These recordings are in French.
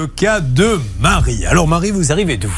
le cas de Marie. Alors Marie, vous arrivez d'où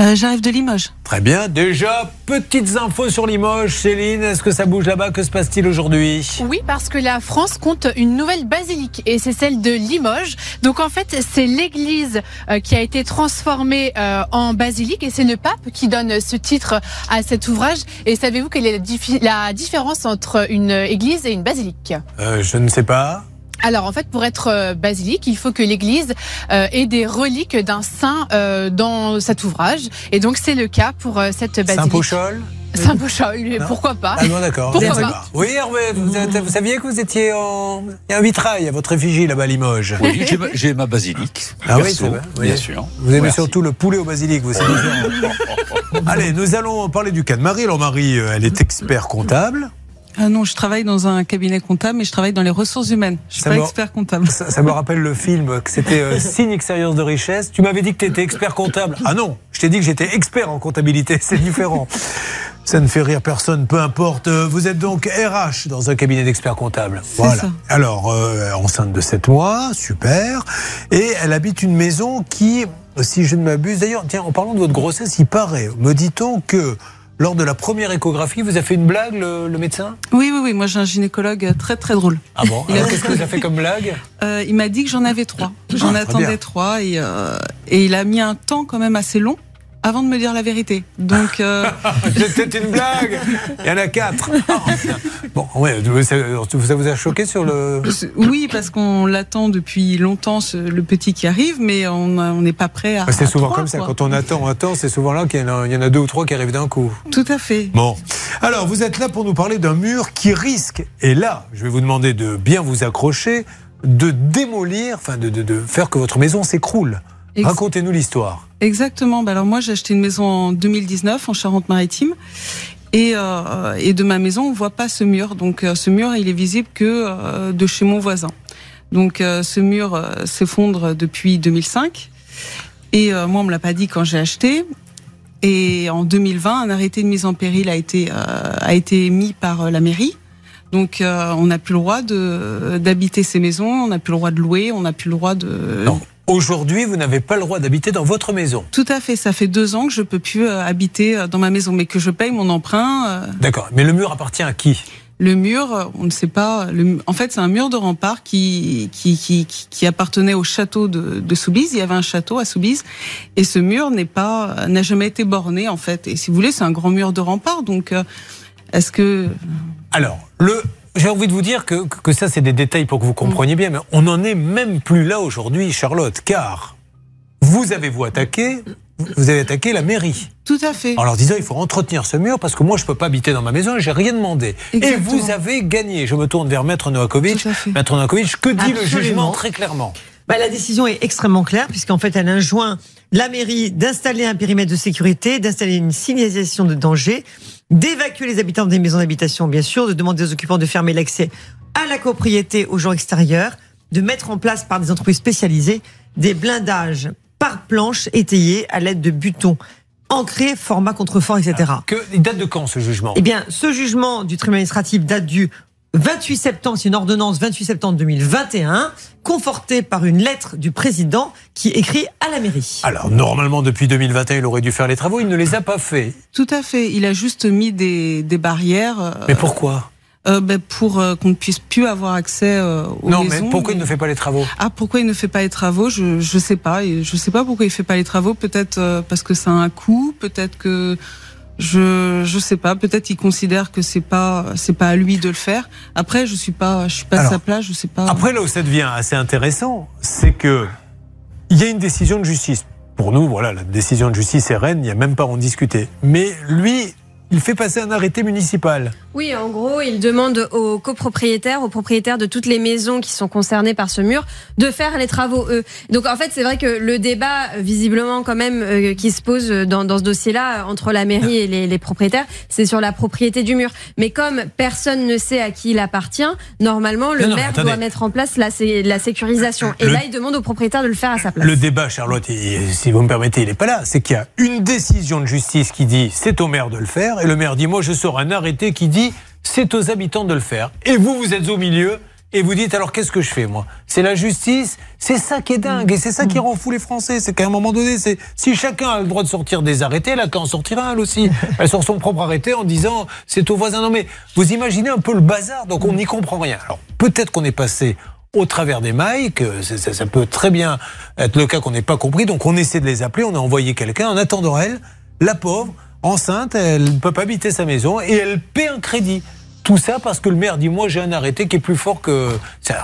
euh, J'arrive de Limoges. Très bien. Déjà, petites infos sur Limoges. Céline, est-ce que ça bouge là-bas? Que se passe-t-il aujourd'hui? Oui, parce que la France compte une nouvelle basilique et c'est celle de Limoges. Donc en fait, c'est l'église euh, qui a été transformée euh, en basilique et c'est le pape qui donne ce titre à cet ouvrage. Et savez-vous quelle est la différence entre une église et une basilique? Je ne sais pas. Alors en fait, pour être euh, basilique, il faut que l'Église euh, ait des reliques d'un saint euh, dans cet ouvrage. Et donc c'est le cas pour cette basilique. Saint Pochol Saint-Pochol, pourquoi pas? Ah non, d'accord. Oui, Hervé, vous, saviez que vous étiez en. Il y a un vitrail à votre effigie là-bas à Limoges. Oui, j'ai ma, basilique. Ah oui, c'est vrai. Bien sûr. Vous aimez surtout le poulet au basilic, vous, c'est Allez, nous allons parler du cas de Marie. Alors, Marie, elle est expert comptable. Ah non, je travaille dans un cabinet comptable, mais je travaille dans les ressources humaines. Je suis pas expert comptable. Ça, me rappelle le film, que c'était euh, Signe Expérience de richesse. Tu m'avais dit que tu étais expert comptable. Ah non, je t'ai dit que j'étais expert en comptabilité. C'est différent. Ça ne fait rire personne, peu importe. Euh, vous êtes donc RH dans un cabinet d'experts comptables. Voilà. Ça. Alors, euh, enceinte de 7 mois, super. Et elle habite une maison qui, si je ne m'abuse, d'ailleurs, tiens, en parlant de votre grossesse, il paraît, me dit-on que lors de la première échographie, vous avez fait une blague, le, médecin? Oui, oui, oui. Moi, j'ai un gynécologue très, très drôle. Ah bon? Qu'est-ce que vous a fait comme blague? Euh, Il m'a dit que j'en avais trois. J'en ah, attendais trois et, euh, et il a mis un temps quand même assez long avant de me dire la vérité. Donc. Euh... C'était une blague Il y en a quatre Bon, ouais, ça, vous a choqué sur le. Oui, parce qu'on l'attend depuis longtemps, le petit qui arrive, mais on n'est pas prêt à. C'est souvent comme ça. Quand on attend, on attend, c'est souvent là qu'il y, y, en a deux ou trois qui arrivent d'un coup. Tout à fait. Bon. Alors, vous êtes là pour nous parler d'un mur qui risque, et là, je vais vous demander de bien vous accrocher, de démolir, enfin, de, de, de faire que votre maison s'écroule. Racontez-nous l'histoire. Exactement. Bah alors moi, j'ai acheté une maison en 2019 en Charente-Maritime. Et, euh, et, de ma maison, on voit pas ce mur. Donc euh, ce mur, il est visible que euh, de chez mon voisin. Donc euh, ce mur s'effondre depuis 2005. Et moi, on me l'a pas dit quand j'ai acheté. Et en 2020, un arrêté de mise en péril a été a été émis par la mairie. Donc on n'a plus le droit de d'habiter ces maisons, on n'a plus le droit de louer, on n'a plus le droit de. Non. Aujourd'hui, vous n'avez pas le droit d'habiter dans votre maison. Tout à fait. Ça fait deux ans que je peux plus euh, habiter euh, dans ma maison, mais que je paye mon emprunt. Euh. D'accord. Mais le mur appartient à qui? Le mur, on ne sait pas. en fait, c'est un mur de rempart qui, qui, qui, qui appartenait au château de, de, Soubise. Il y avait un château à Soubise. Et ce mur n'est pas, n'a jamais été borné, en fait. Et si vous voulez, c'est un grand mur de rempart. Donc, est-ce que. Alors, le j'ai envie de vous dire que, que ça, c'est des détails pour que vous compreniez bien, mais on n'en est même plus là aujourd'hui, Charlotte, car vous avez-vous attaqué vous avez attaqué la mairie. Tout à fait. En leur disant il faut entretenir ce mur parce que moi je ne peux pas habiter dans ma maison j'ai rien demandé. Et vous avez gagné. Je me tourne vers Maître Novakovic. Maître Novakovic, que dit le jugement très clairement bah, La décision est extrêmement claire puisqu'en fait elle enjoint la mairie d'installer un périmètre de sécurité, d'installer une signalisation de danger d'évacuer les habitants des maisons d'habitation, bien sûr, de demander aux occupants de fermer l'accès à la propriété aux gens extérieurs, de mettre en place par des entreprises spécialisées des blindages par planche étayés à l'aide de butons ancrés, format contrefort, etc. Que, il date de quand ce jugement? Eh bien, ce jugement du tribunal administratif date du 28 septembre, c'est une ordonnance 28 septembre 2021, confortée par une lettre du président qui écrit à la mairie. Alors, normalement, depuis 2021, il aurait dû faire les travaux, il ne les a pas fait. Tout à fait, il a juste mis des, des barrières. Euh, mais pourquoi? euh, ben pour euh, qu'on ne puisse plus avoir accès euh, aux non, maisons. mais pourquoi il ne fait pas les travaux? Ah, pourquoi il ne fait pas les travaux? Je je sais pas. Je sais pas pourquoi il fait pas les travaux. Peut-être euh, parce que ça a un coût. Peut-être que je je sais pas. Peut-être il considère que c'est pas c'est pas à lui de le faire. Après, je suis pas je suis pas à sa place. Je sais pas. Après, là où ça devient assez intéressant, c'est que il y a une décision de justice. Pour nous, voilà, la décision de justice est reine. Il n'y a même pas à en discuter. Mais lui, il fait passer un arrêté municipal. Oui, en gros, il demande aux copropriétaires, aux propriétaires de toutes les maisons qui sont concernées par ce mur, de faire les travaux eux. Donc en fait, c'est vrai que le débat, visiblement quand même, euh, qui se pose dans, dans ce dossier-là entre la mairie et les, les propriétaires, c'est sur la propriété du mur. Mais comme personne ne sait à qui il appartient, normalement, le maire doit mettre en place la, la sécurisation. Et là, il demande aux propriétaires de le faire à sa place. Le débat, Charlotte, si vous me permettez, il n'est pas là. C'est qu'il y a une décision de justice qui dit c'est au maire de le faire, et le maire dit moi je sors un arrêté qui dit c'est aux habitants de le faire. Et vous, vous êtes au milieu et vous dites alors qu'est-ce que je fais moi? C'est la justice, c'est ça qui est dingue et c'est ça qui rend fou les Français. C'est qu'à un moment donné, c'est si chacun a le droit de sortir des arrêtés, là qu'à en sortir un elle aussi. Elle sort son propre arrêté en disant c'est au voisin. Non mais vous imaginez un peu le bazar, donc on n'y comprend rien. Alors peut-être qu'on est passé au travers des mailles, que ça, ça- ça peut très bien être le cas qu'on n'ait pas compris, donc on essaie de les appeler, on a envoyé quelqu'un. En attendant elle, la pauvre, enceinte, elle ne peut pas habiter sa maison et elle paie un crédit. Tout ça parce que le maire dit moi j'ai un arrêté qui est plus fort que. un-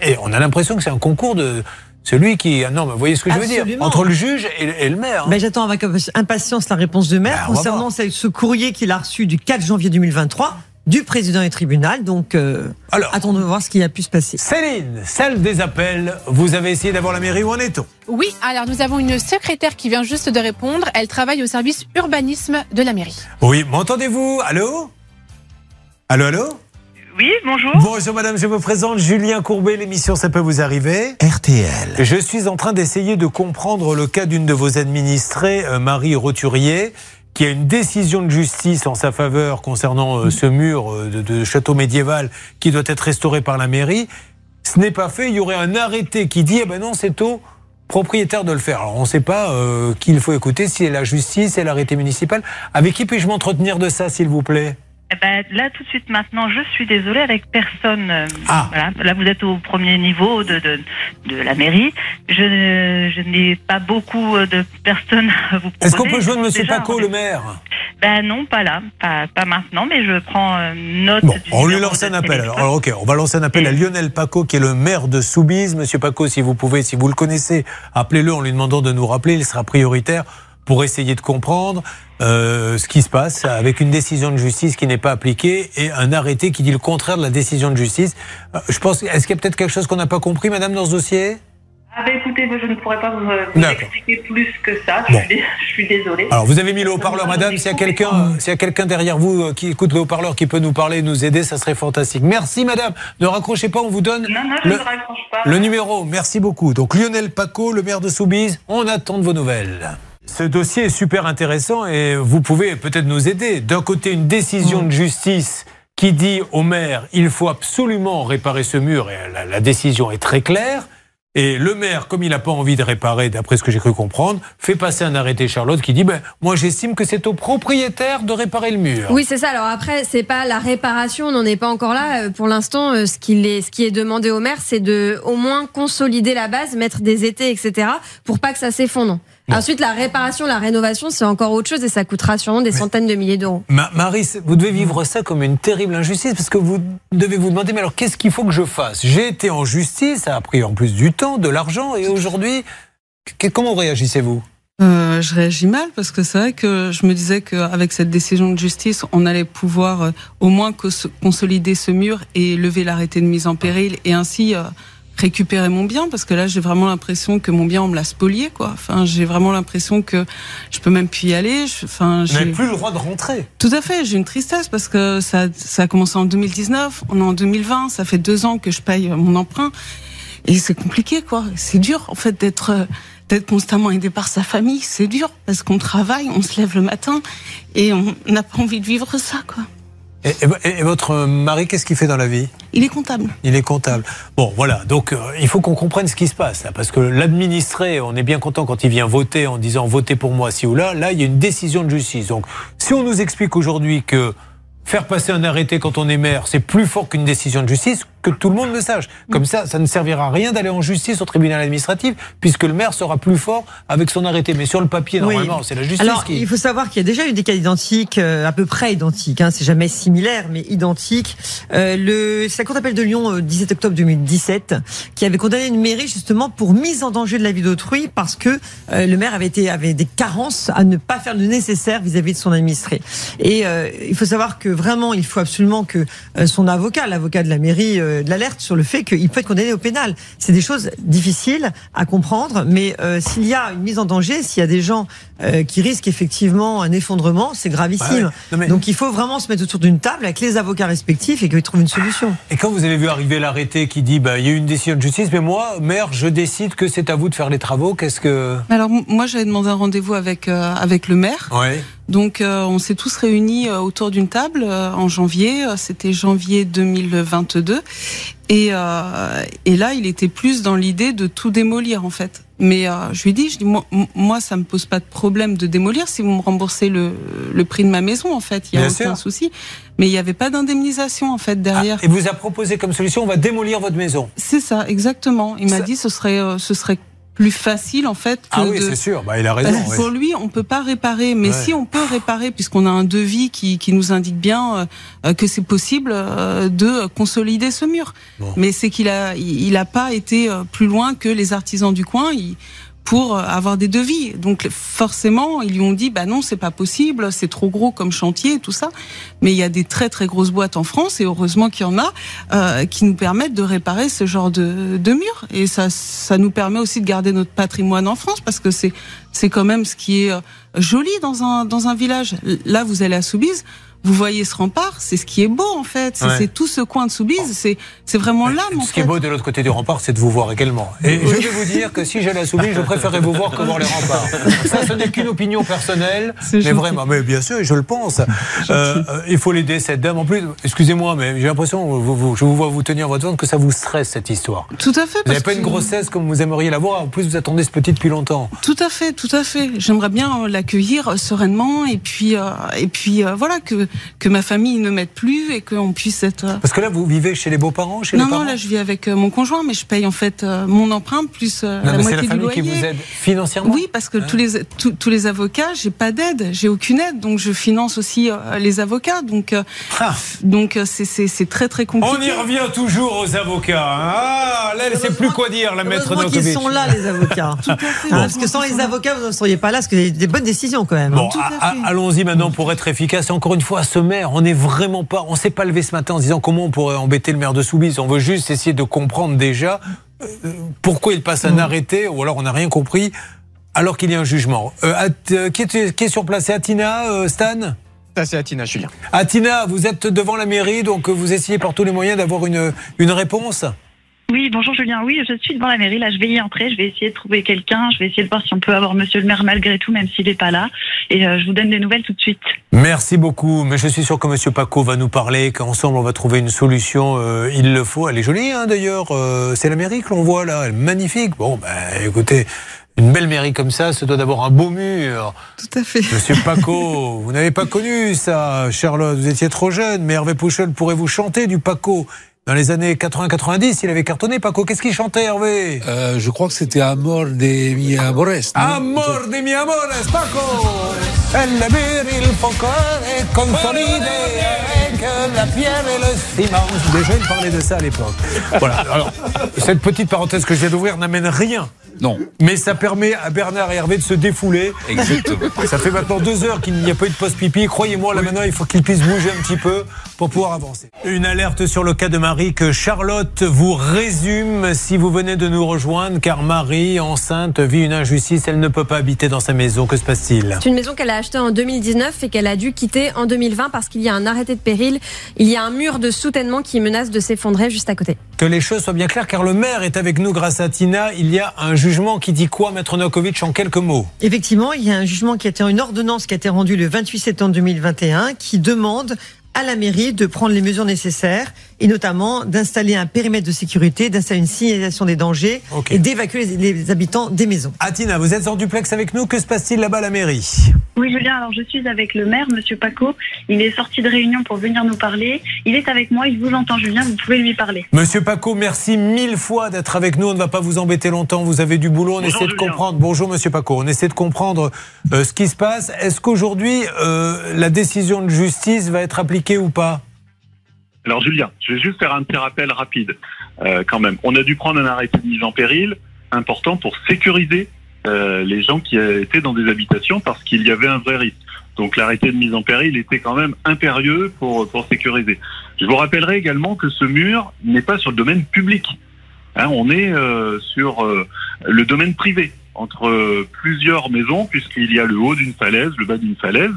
Et on a l'impression que c'est un concours de celui qui. ah Non, mais vous voyez ce que je veux dire. Entre le juge et, le maire. hein. Ben, J'attends avec impatience la réponse de maire Ben, concernant ce courrier qu'il a reçu du 4 janvier 2023 du président du tribunal. Donc, euh, Alors. attendons de voir ce qui a pu se passer. Céline, celle des appels, vous avez essayé d'avoir la mairie, où en est-on? Oui, alors nous avons une secrétaire qui vient juste de répondre. Elle travaille au service urbanisme de la mairie. Oui, m'entendez-vous? Allô? Allô, allô? Oui, bonjour. Bonjour madame, je me présente Julien Courbet, l'émission Ça peut vous arriver. RTL. Je suis en train d'essayer de comprendre le cas d'une de vos administrées, euh, Marie Roturier, qui a une décision de justice en sa faveur concernant euh, ce mur euh, de, de château médiéval qui doit être restauré par la mairie. Ce n'est pas fait, il y aurait un arrêté qui dit, eh ben non, c'est au propriétaire de le faire. Alors on ne sait pas euh, qui il faut écouter, si c'est la justice, c'est l'arrêté municipal. Avec qui puis-je m'entretenir de ça, s'il vous plaît? Eh ben, là, tout de suite, maintenant, je suis désolée avec personne. euh, Ah. Voilà. Là, vous êtes au premier niveau de, de, de la mairie. Je, je n'ai pas beaucoup euh, de personnes à vous proposer. Est-ce qu'on peut joindre Monsieur Déjà, Paco, le maire? Ben non, pas là, pas, pas maintenant, mais je prends euh, note. Bon, du on lui numéro lance de un appel. téléphone. Alors, alors, ok, on va lancer un appel à Lionel Paco, qui est le maire de Soubise. Monsieur Paco, si vous pouvez, si vous le connaissez, appelez-le en lui demandant de nous rappeler. Il sera prioritaire pour essayer de comprendre euh, ce qui se passe avec une décision de justice qui n'est pas appliquée et un arrêté qui dit le contraire de la décision de justice. Euh, je pense, est-ce qu'il y a peut-être quelque chose qu'on n'a pas compris, madame, dans ce dossier? Ah ben écoutez, je ne pourrais pas vous, euh, vous expliquer plus que ça. Je, suis, je suis désolée. Alors, vous avez mis le haut-parleur, madame. S'il y a quelqu'un, s'il y a quelqu'un derrière vous euh, qui écoute le haut-parleur qui peut nous parler nous aider, ça serait fantastique. Merci, madame. Ne raccrochez pas, on vous donne non, non, je le, ne raccroche pas. le numéro. Merci beaucoup. Donc, Lionel Paco, le maire de Soubise, on attend de vos nouvelles. Ce dossier est super intéressant et vous pouvez peut-être nous aider. D'un côté, une décision de justice qui dit au maire il faut absolument réparer ce mur et la, la décision est très claire. Et le maire, comme il n'a pas envie de réparer, d'après ce que j'ai cru comprendre, fait passer un arrêté Charlotte qui dit ben, moi j'estime que c'est au propriétaire de réparer le mur. Oui, c'est ça. Alors après, c'est pas la réparation, on n'en est pas encore là. Euh, Pour l'instant, euh, ce, qu'il est, ce qui est demandé au maire, c'est de au moins consolider la base, mettre des étés, etc., pour pas que ça s'effondre. Ensuite, la réparation, la rénovation, c'est encore autre chose et ça coûtera sûrement des centaines de milliers d'euros. Ma- Marie, vous devez vivre ça comme une terrible injustice parce que vous devez vous demander mais alors qu'est-ce qu'il faut que je fasse? J'ai été en justice, ça a pris en plus du temps, de l'argent et aujourd'hui, comment réagissez-vous? Euh, je réagis mal parce que c'est vrai que je me disais qu'avec cette décision de justice, on allait pouvoir euh, au moins consolider ce mur et lever l'arrêté de mise en péril et ainsi euh, récupérer mon bien parce que là j'ai vraiment l'impression que mon bien on me l'a spolié quoi. Enfin j'ai vraiment l'impression que je peux même plus y aller. Je- Enfin j'ai plus le droit de rentrer. tout à fait j'ai une tristesse parce que ça ça a commencé en 2019, on est en 2020, ça fait deux ans que je paye mon emprunt et c'est compliqué quoi. C'est dur en fait d'être d'être constamment aidé par sa famille, c'est dur parce qu'on travaille, on se lève le matin et on n'a pas envie de vivre ça quoi. Et, et- et votre mari, qu'est-ce qu'il fait dans la vie? Il est comptable. Il est comptable. Bon, voilà. Donc, euh, il faut qu'on comprenne ce qui se passe. là, parce que l'administré, on est bien content quand il vient voter en disant votez pour moi ci ou là. Là, il y a une décision de justice. Donc, si on nous explique aujourd'hui que faire passer un arrêté quand on est maire, c'est plus fort qu'une décision de justice, que tout le monde le sache. Comme ça, ça ne servira à rien d'aller en justice au tribunal administratif, puisque le maire sera plus fort avec son arrêté. Mais sur le papier, Oui. normalement, c'est la justice Alors, qui. il faut savoir qu'il y a déjà eu des cas identiques, euh, à peu près identiques. Hein, c'est jamais similaire, mais identiques. Euh, le, c'est la Cour d'appel de Lyon, euh, 17 octobre 2017, qui avait condamné une mairie justement pour mise en danger de la vie d'autrui parce que euh, le maire avait été avait des carences à ne pas faire le nécessaire vis-à-vis de son administré. Et euh, il faut savoir que vraiment, il faut absolument que euh, son avocat, l'avocat de la mairie, euh, l'alerte sur le fait qu'il peut être condamné au pénal. C'est des choses difficiles à comprendre, mais euh, s'il y a une mise en danger, s'il y a des gens euh, qui risquent effectivement un effondrement, c'est gravissime. Ouais, ouais. Non, mais- Donc il faut vraiment se mettre autour d'une table avec les avocats respectifs et qu'ils trouvent une solution. Et quand vous avez vu arriver l'arrêté qui dit bah, il y a eu une décision de justice, mais moi, maire, je décide que c'est à vous de faire les travaux, qu'est-ce que. Alors moi j'avais demandé un rendez-vous avec euh, avec le maire Ouais. Donc euh, on s'est tous réunis euh, autour d'une table euh, en janvier, euh, c'était janvier 2022. Et, euh, et là, il était plus dans l'idée de tout démolir en fait. Mais euh, je lui dis, je dis moi, moi, ça me pose pas de problème de démolir si vous me remboursez le, le prix de ma maison en fait. Il y a Bien aucun sûr. souci. Mais il n'y avait pas d'indemnisation en fait derrière. Ah, et vous a proposé comme solution, on va démolir votre maison. C'est ça, exactement. Il m'a dit ce serait ce serait plus facile en fait que Ah oui, de c'est sûr, bah, il a raison. ouais. Pour lui, on peut pas réparer, mais Ouais. si on peut réparer, puisqu'on a un devis qui, qui nous indique bien euh, que c'est possible euh, de consolider ce mur. Bon. Mais c'est qu'il a, il il a pas été euh, plus loin que les artisans du coin. il- pour euh, avoir des devis. Donc forcément, ils lui ont dit bah non, c'est pas possible, c'est trop gros comme chantier et tout ça. Mais il y a des très très grosses boîtes en France et heureusement qu'il y en a euh, qui nous permettent de réparer ce genre de, de mur et ça ça nous permet aussi de garder notre patrimoine en France parce que c'est c'est quand même ce qui est euh, joli dans un dans un village. Là, vous allez à Soubise, vous voyez ce rempart, c'est ce qui est beau en fait. C'est Ouais. tout ce coin de Soubise, c'est c'est vraiment l'âme en Ce qui est beau de l'autre côté du rempart, c'est de vous voir également. Et je vais vous dire que si j'allais à Soubise, je préférerais vous voir que voir les remparts. Ça, ce n'est qu'une opinion personnelle, mais gentil. vraiment, mais bien sûr, je le pense. Euh, euh, il faut l'aider cette dame. En plus, excusez-moi, mais j'ai l'impression, vous, vous- je vous vois vous tenir votre ventre, que ça vous stresse cette histoire. Tout à fait. Vous n'avez pas une grossesse comme vous aimeriez l'avoir. En plus, vous attendez ce petit depuis longtemps. Tout à fait, tout à fait. J'aimerais bien euh, l'accueillir euh, sereinement et puis euh, et puis euh, voilà que que ma famille ne m'aide plus et qu'on puisse être. euh, Parce que là, vous vivez chez les beaux-parents, chez Non les non, parents là je vis avec euh, mon conjoint, mais je paye en fait euh, mon emprunt plus Non, la mais c'est moitié la du famille loyer. qui vous aide financièrement Oui, parce que Hein tous les tous, tous les avocats, j'ai pas d'aide, j'ai aucune aide, donc je finance aussi les avocats, donc Ah. donc c'est très très compliqué. On y revient toujours aux avocats. hein. Ah, là, elle sait plus quoi dire, la maître Novakovic. sont là, les avocats. Hein, parce que sans les avocats, vous ne seriez pas là, parce que c'est des bonnes décisions quand même. hein. Bon, allons-y maintenant pour être efficace. Encore une fois, ce maire, on n'est vraiment pas, on s'est pas levé ce matin en se disant comment on pourrait embêter le maire de Soubise. On veut juste essayer de comprendre déjà euh, pourquoi il passe un arrêté, ou alors on n'a rien compris, alors qu'il y a un jugement. Euh, euh, qui, est, qui est sur place C'est Atina, euh, Stan? Ça, c'est Atina, Julien. Atina, vous êtes devant la mairie, donc vous essayez par tous les moyens d'avoir une, une réponse? Oui, bonjour Julien. Oui, je suis devant la mairie. Là, je vais y entrer. Je vais essayer de trouver quelqu'un. Je vais essayer de voir si on peut avoir monsieur le maire malgré tout, même s'il n'est pas là. Et euh, je vous donne des nouvelles tout de suite. Merci beaucoup, mais je suis sûr que Monsieur Paco va nous parler, qu'ensemble on va trouver une solution. euh, il le faut. Elle est jolie hein, d'ailleurs. euh, c'est la mairie que l'on voit là, elle est magnifique. Bon, ben écoutez, une belle mairie comme ça, ça doit d'avoir un beau mur. Tout à fait. Monsieur Paco, vous n'avez pas connu ça, Charlotte. Vous étiez trop jeune, mais Hervé Pouchol pourrait vous chanter du Paco. Dans les années 80-90, il avait cartonné Paco. Qu'est-ce qu'il chantait, Hervé Euh, je crois que c'était Amor de mi amores. non Amor de mi amores, Paco El vivir il consolider avec la pierre et le ciment. Déjà, il parlait de ça à l'époque. Voilà. Alors, cette petite parenthèse que je viens d'ouvrir n'amène rien. Non, Mais ça permet à Bernard et Hervé de se défouler. exactement. Ça fait maintenant deux heures qu'il n'y a pas eu de poste pipi. Croyez-moi, là maintenant, il faut qu'ils puissent bouger un petit peu pour pouvoir avancer. Une alerte sur le cas de Marie que Charlotte vous résume si vous venez de nous rejoindre, car Marie, enceinte, vit une injustice. Elle ne peut pas habiter dans sa maison. Que se passe-t-il? C'est une maison qu'elle a achetée en 2019 et qu'elle a dû quitter en 2020 parce qu'il y a un arrêté de péril. Il y a un mur de soutènement qui menace de s'effondrer juste à côté. Que les choses soient bien claires, car le maire est avec nous grâce à Tina. Il y a un jugement qui dit quoi, Maître Novakovic, en quelques mots? Effectivement, il y a un jugement qui a été une ordonnance qui a été rendue le 28 septembre 2021 qui demande à la mairie de prendre les mesures nécessaires et notamment d'installer un périmètre de sécurité, d'installer une signalisation des dangers et d'évacuer les, les habitants des maisons. Atina, vous êtes en duplex avec nous. Que se passe-t-il là-bas à la mairie? Oui, Julien. Alors, je suis avec le maire, monsieur Paco. Il est sorti de réunion pour venir nous parler. Il est avec moi. Il vous entend, Julien. Vous pouvez lui parler. Monsieur Paco, merci mille fois d'être avec nous. On ne va pas vous embêter longtemps. Vous avez du boulot. On Bonjour, essaie de Julien. comprendre. Bonjour, Monsieur Paco. On essaie de comprendre euh, ce qui se passe. Est-ce qu'aujourd'hui, euh, la décision de justice va être appliquée ou pas? Alors Julien, je vais juste faire un petit rappel rapide euh, quand même. On a dû prendre un arrêté de mise en péril important pour sécuriser euh, les gens qui étaient dans des habitations parce qu'il y avait un vrai risque. Donc l'arrêté de mise en péril était quand même impérieux pour, pour sécuriser. Je vous rappellerai également que ce mur n'est pas sur le domaine public. Hein, on est euh, sur euh, le domaine privé entre plusieurs maisons puisqu'il y a le haut d'une falaise, le bas d'une falaise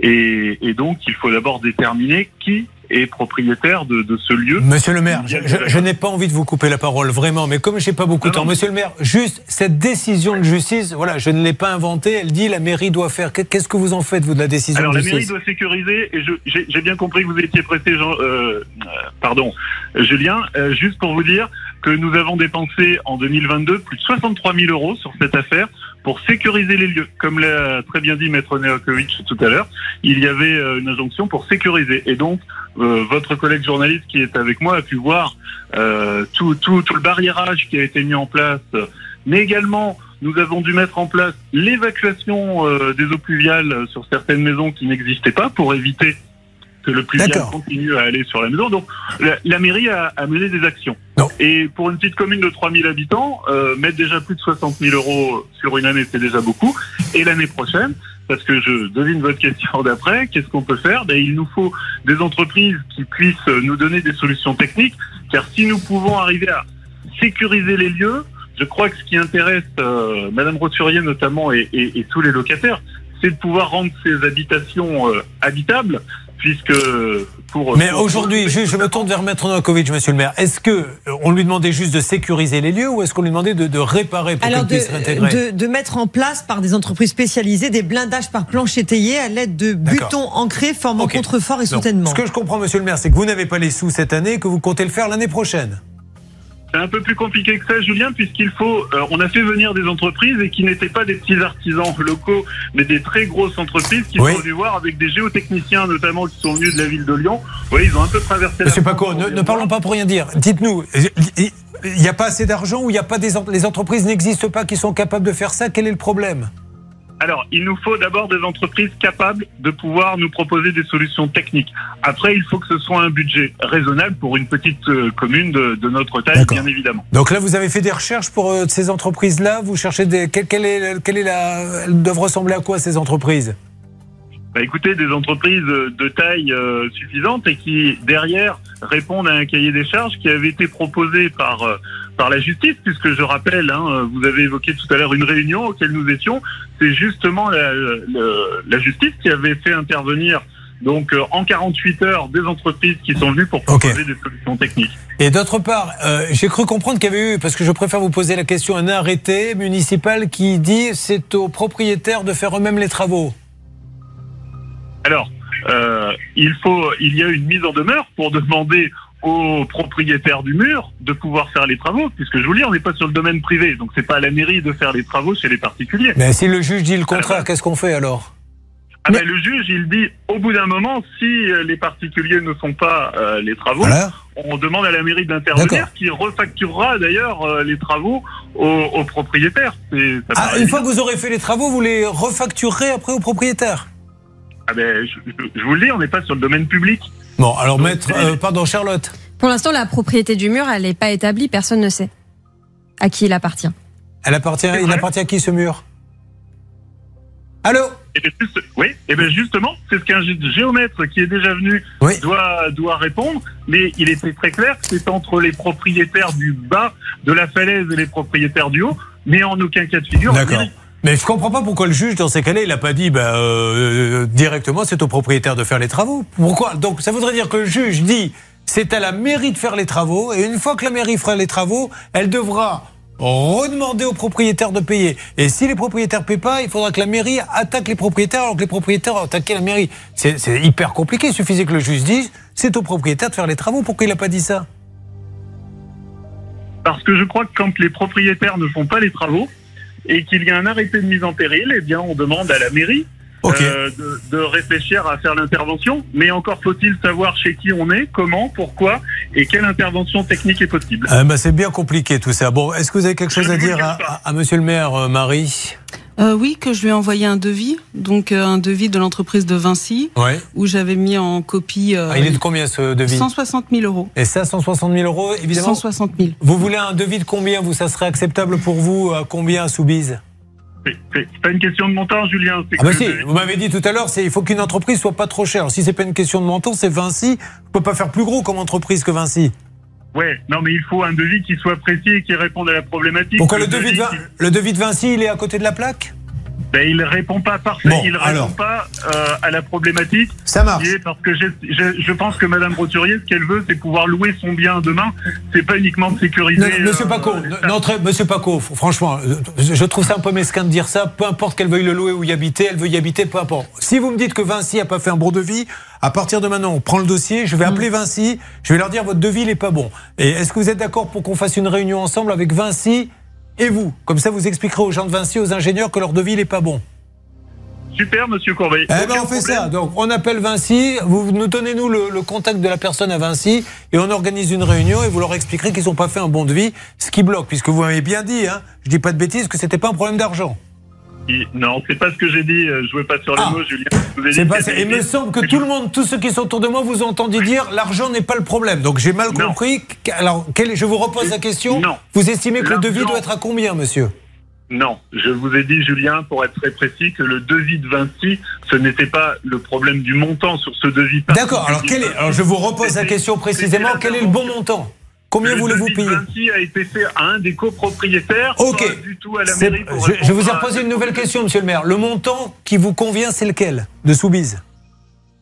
et, et donc il faut d'abord déterminer qui est propriétaire de, de ce lieu. Monsieur le maire, je, n'ai pas envie de vous couper la parole, vraiment, mais comme j'ai pas beaucoup de temps, non. monsieur le maire, juste cette décision de justice, voilà, je ne l'ai pas inventée, elle dit la mairie doit faire. Qu'est-ce que vous en faites, vous, de la décision Alors de la mairie justice doit sécuriser, et j'ai bien compris que vous étiez pressé, Jean, euh, euh, pardon, Julien, euh, juste pour vous dire que nous avons dépensé en 2022 plus de 63 000 euros sur cette affaire pour sécuriser les lieux. Comme l'a très bien dit Maître Neokovic tout à l'heure, il y avait euh, une injonction pour sécuriser. Et donc, euh, votre collègue journaliste qui est avec moi a pu voir euh, tout, tout, tout le barriérage qui a été mis en place, mais également nous avons dû mettre en place l'évacuation euh, des eaux pluviales sur certaines maisons qui n'existaient pas pour éviter que le pluvial continue à aller sur la maison. Donc la, la mairie a, a mené des actions. Non. Et pour une petite commune de 3000 habitants, euh, mettre déjà plus de 60 000 euros sur une année, c'est déjà beaucoup. Et l'année prochaine, parce que je devine votre question d'après, qu'est-ce qu'on peut faire? Ben, Il nous faut des entreprises qui puissent nous donner des solutions techniques, car si nous pouvons arriver à sécuriser les lieux, je crois que ce qui intéresse euh, Madame Roturier notamment et, et- et tous les locataires, c'est de pouvoir rendre ces habitations euh, habitables, puisque pour... Mais aujourd'hui, je, je me tourne vers Maître Novakovic, monsieur le maire. Est-ce que euh, on lui demandait juste de sécuriser les lieux ou est-ce qu'on lui demandait de, de réparer pour réintégrer de, de mettre en place par des entreprises spécialisées des blindages par planche étayée à l'aide de butons ancrés formant contrefort et soutènement. Ce que je comprends, monsieur le maire, c'est que vous n'avez pas les sous cette année et que vous comptez le faire l'année prochaine. C'est un peu plus compliqué que ça, Julien, puisqu'il faut. euh, on a fait venir des entreprises et qui n'étaient pas des petits artisans locaux, mais des très grosses entreprises qui Oui. sont venues voir avec des géotechniciens notamment qui sont venus de la ville de Lyon. Oui, ils ont un peu traversé. Monsieur Paco, ne, parlons pas pour rien dire. Dites-nous, il n'y a pas assez d'argent ou il y a pas des les entreprises n'existent pas qui sont capables de faire ça? Quel est le problème? Alors, il nous faut d'abord des entreprises capables de pouvoir nous proposer des solutions techniques. Après, il faut que ce soit un budget raisonnable pour une petite euh, commune de, de notre taille, bien évidemment. Donc là, vous avez fait des recherches pour euh, ces entreprises-là? Vous cherchez des. Quelle, quelle est, quelle est la. Elles doivent ressembler à quoi ces entreprises? Bah, écoutez, des entreprises de taille euh, suffisante et qui, derrière, répondent à un cahier des charges qui avait été proposé par, euh, par la justice, puisque je rappelle, hein, vous avez évoqué tout à l'heure une réunion auquel nous étions, c'est justement la, la justice qui avait fait intervenir donc euh, en 48 heures des entreprises qui sont venues pour proposer des solutions techniques. Et d'autre part, euh, j'ai cru comprendre qu'il y avait eu, parce que je préfère vous poser la question, un arrêté municipal qui dit c'est aux propriétaires de faire eux-mêmes les travaux. Alors, euh, il faut, il y a une mise en demeure pour demander aux propriétaires du mur de pouvoir faire les travaux, puisque je vous le dis, on n'est pas sur le domaine privé, donc c'est pas à la mairie de faire les travaux chez les particuliers. Mais si le juge dit le contraire, qu'est-ce qu'on fait alors? Ah ben, le juge, il dit, au bout d'un moment, si euh, les particuliers ne font pas euh, les travaux, Voilà. on demande à la mairie d'intervenir, D'accord. qui refacturera d'ailleurs euh, les travaux aux, aux propriétaires. Ah, une fois que vous aurez fait les travaux, vous les refacturerez après aux propriétaires? Ah ben, je, vous le dis, on n'est pas sur le domaine public. Bon, alors maître, euh, pardon, Charlotte. Pour l'instant, la propriété du mur, elle n'est pas établie, personne ne sait à qui il appartient. Elle appartient, il appartient à qui ce mur? Allô? Eh bien, juste- oui, et bien justement, c'est ce qu'un gé- géomètre qui est déjà venu Oui. doit, doit répondre, mais il était très clair que c'est entre les propriétaires du bas de la falaise et les propriétaires du haut, mais en aucun cas de figure. D'accord. Mais je comprends pas pourquoi le juge, dans ces cas-là, il n'a pas dit bah, euh, directement c'est au propriétaire de faire les travaux. Pourquoi? Donc ça voudrait dire que le juge dit c'est à la mairie de faire les travaux, et une fois que la mairie fera les travaux, elle devra redemander aux propriétaires de payer. Et si les propriétaires ne paient pas, il faudra que la mairie attaque les propriétaires alors que les propriétaires ont attaqué la mairie. C'est c'est hyper compliqué. Il suffisait que le juge dise c'est au propriétaire de faire les travaux. Pourquoi il n'a pas dit ça? Parce que je crois que quand les propriétaires ne font pas les travaux et qu'il y a un arrêté de mise en péril, eh bien, on demande à la mairie euh, de, de réfléchir à faire l'intervention. Mais encore faut-il savoir chez qui on est, comment, pourquoi et quelle intervention technique est possible. Ah, bah, C'est bien compliqué tout ça. Bon, est-ce que vous avez quelque chose Je à dire à- à monsieur le maire, euh, Marie? Euh, oui, que je lui ai envoyé un devis, donc euh, un devis de l'entreprise de Vinci, Ouais. où j'avais mis en copie euh, Ah, il est de combien ce devis 160 000 euros. Et ça, 160 000 euros, évidemment. 160 000. Vous voulez un devis de combien Vous, ça serait acceptable pour vous À combien à Soubise C'est- pas une question de montant, Julien. Ah bah si, le- vous m'avez dit tout à l'heure, c'est il faut qu'une entreprise soit pas trop chère. Alors, si c'est pas une question de montant, c'est Vinci. Vous pouvez pas faire plus gros comme entreprise que Vinci. Ouais, non, mais il faut un devis qui soit précis et qui réponde à la problématique. Pourquoi le devis de, qui- Vin- le devis de Vinci, il est à côté de la plaque? Ben, il répond pas parfait, Bon, il répond alors. pas euh, à la problématique. Ça marche. parce que je pense que Madame Roturier, ce qu'elle veut, c'est pouvoir louer son bien demain. C'est pas uniquement de sécuriser. Non, Monsieur euh, Paco, Monsieur Paco, franchement, euh, je trouve ça un peu mesquin de dire ça. Peu importe qu'elle veuille le louer ou y habiter, elle veut y habiter, peu importe. Si vous me dites que Vinci a pas fait un bon devis, à partir de maintenant, on prend le dossier, je vais appeler Vinci, je vais leur dire votre devis il est pas bon. Et est-ce que vous êtes d'accord pour qu'on fasse une réunion ensemble avec Vinci et vous? Comme ça, vous expliquerez aux gens de Vinci, aux ingénieurs que leur devis il est pas bon. Super, Monsieur Courbet. Eh ben, on fait problème. ça. Donc, on appelle Vinci, vous nous donnez nous le, le contact de la personne à Vinci et on organise une réunion et vous leur expliquerez qu'ils n'ont pas fait un bon devis, ce qui bloque, puisque vous m'avez bien dit, hein, je dis pas de bêtises, que c'était pas un problème d'argent. Il- Non, c'est pas ce que j'ai dit. euh, Je jouais pas sur les Ah. mots, Julien. Je vous ai C'est dit pas que ça. c'était Il me semble que tout le monde, tous ceux qui sont autour de moi, vous ont entendu dire l'argent n'est pas le problème. Donc j'ai mal Non. compris. Alors, quel je vous repose la question. Non. Vous estimez que le devis doit être à combien, monsieur? Non, je vous ai dit, Julien, pour être très précis, que le devis de Vinci, ce n'était pas le problème du montant sur ce devis. D'accord. Alors, quel est, alors je vous repose la question précisément. Quel est le bon montant? Combien le voulez-vous payer Vinci a été fait à un des copropriétaires, Ok. pas du tout à la C'est- mairie. pour je, vous ai répondre à- reposé une nouvelle question, monsieur le maire. Le montant qui vous convient, c'est lequel de Soubise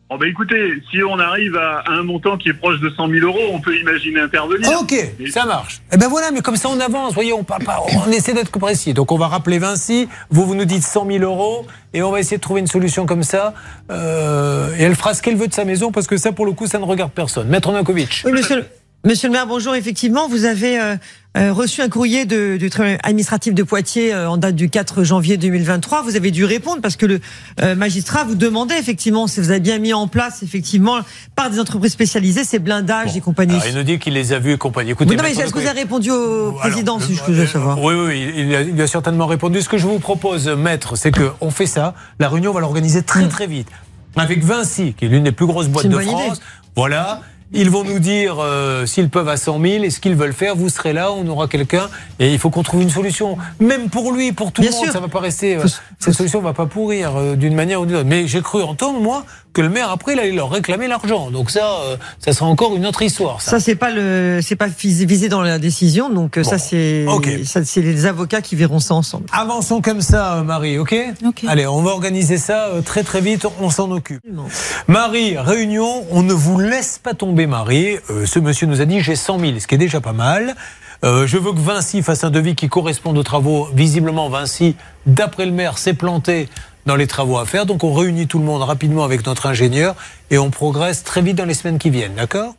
Oh, bah, écoutez, si on arrive à un montant qui est proche de 100 000 euros, on peut imaginer intervenir. Ok, ça marche. Eh ben voilà, mais comme ça on avance, voyez, on, pas- pas- on essaie d'être précis. Donc on va rappeler Vinci, vous, vous nous dites 100 000 euros, et on va essayer de trouver une solution comme ça. Euh, et elle fera ce qu'elle veut de sa maison, parce que ça, pour le coup, ça ne regarde personne. Maître Nankovic. Oui, monsieur, le- monsieur le maire, bonjour. Effectivement, vous avez euh, euh, reçu un courrier de, du tribunal administratif de Poitiers euh, en date du 4 janvier 2023. Vous avez dû répondre parce que le euh, magistrat vous demandait effectivement si vous avez bien mis en place effectivement par des entreprises spécialisées ces blindages et compagnie. Alors, il nous dit qu'il les a vus et compagnie. Écoutez, non, mais est-ce que vous avez répondu au Alors, président, si je peux savoir Oui, oui, il a, il a certainement répondu. Ce que je vous propose, maître, c'est qu'on fait ça. La réunion, on va l'organiser très, très vite. Avec Vinci, qui est l'une des plus grosses boîtes de France. Voilà. Ils vont nous dire euh, s'ils peuvent à 100 000 et ce qu'ils veulent faire. Vous serez là, on aura quelqu'un et il faut qu'on trouve une solution. Même pour lui, pour tout Bien le monde, sûr. ça va pas rester. euh, cette solution va pas pourrir euh, d'une manière ou d'une autre. Mais j'ai cru entendre moi que le maire après il allait leur réclamer l'argent. Donc ça, euh, ça sera encore une autre histoire. Ça. Ça c'est pas le, c'est pas visé dans la décision, donc euh, Bon. ça c'est, Ok. ça c'est les avocats qui verront ça ensemble. Avançons comme ça, euh, Marie, ok? Ok. Allez, on va organiser ça euh, très très vite, on s'en occupe. Marie, réunion, on ne vous laisse pas tomber, Marie. Euh, ce monsieur nous a dit j'ai 100 000, ce qui est déjà pas mal. Euh, je veux que Vinci fasse un devis qui corresponde aux travaux. Visiblement, Vinci, d'après le maire, s'est planté dans les travaux à faire. Donc on réunit tout le monde rapidement avec notre ingénieur et on progresse très vite dans les semaines qui viennent, d'accord?